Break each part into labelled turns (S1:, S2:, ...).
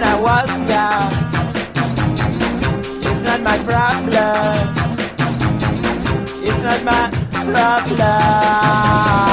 S1: when I was young. It's not my problem. It's not my problem.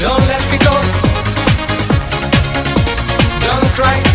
S2: Don't let me go. Don't cry.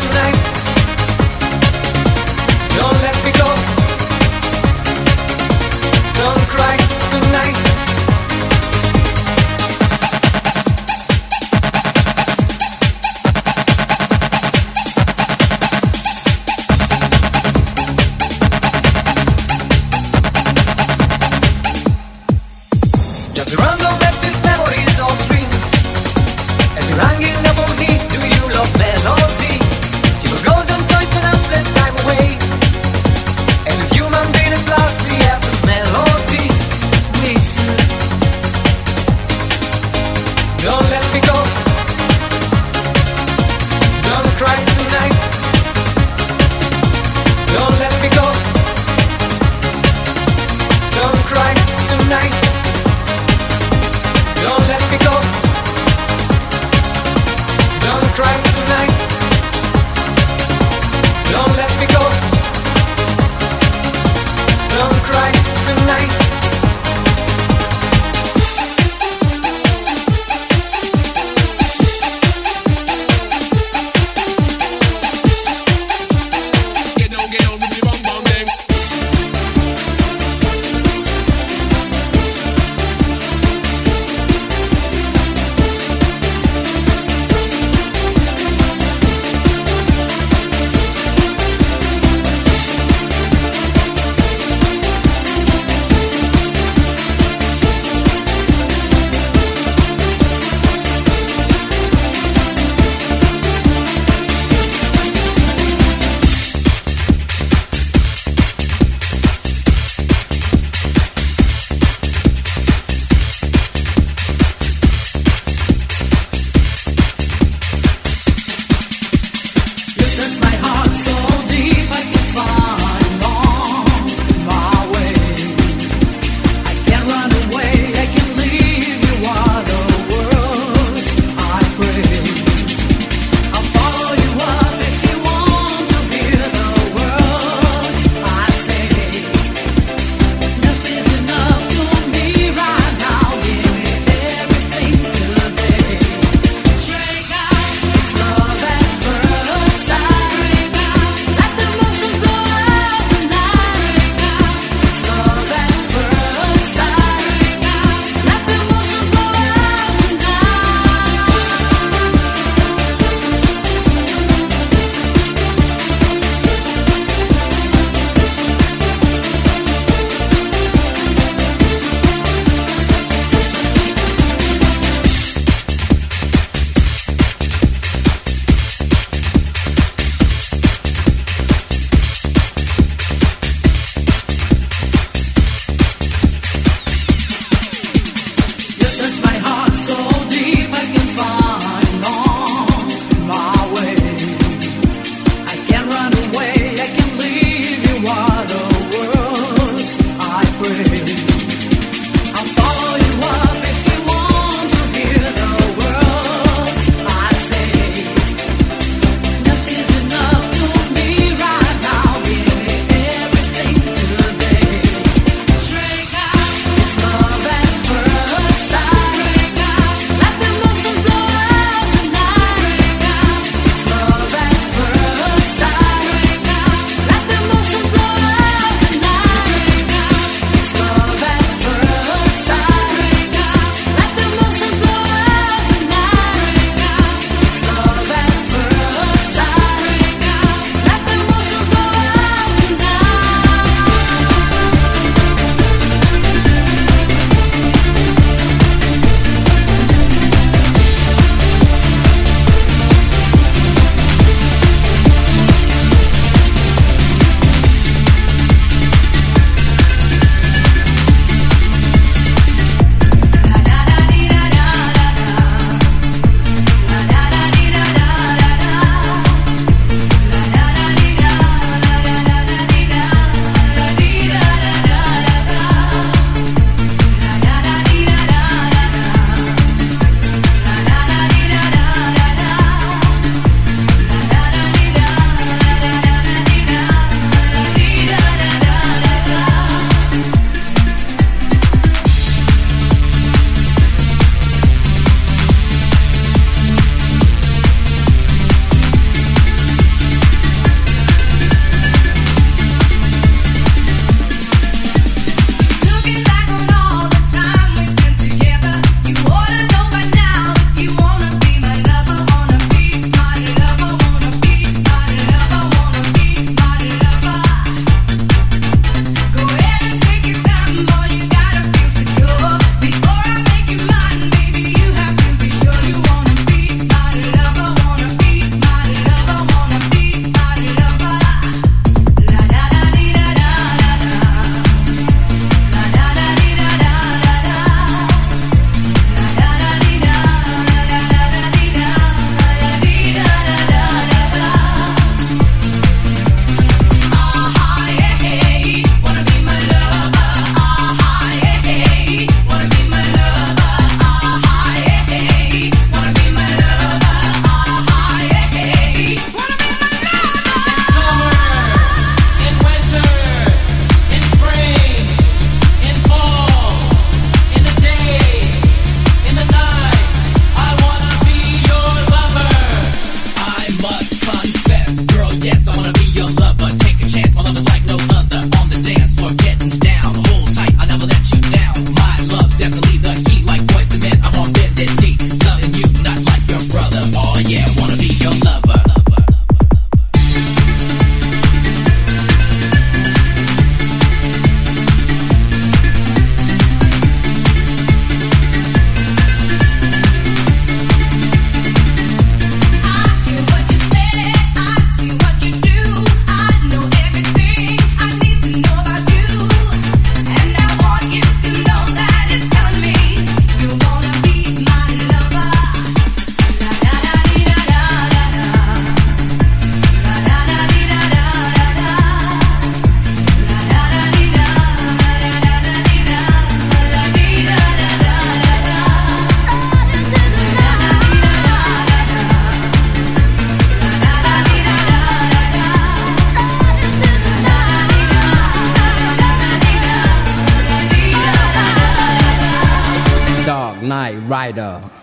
S3: Rider.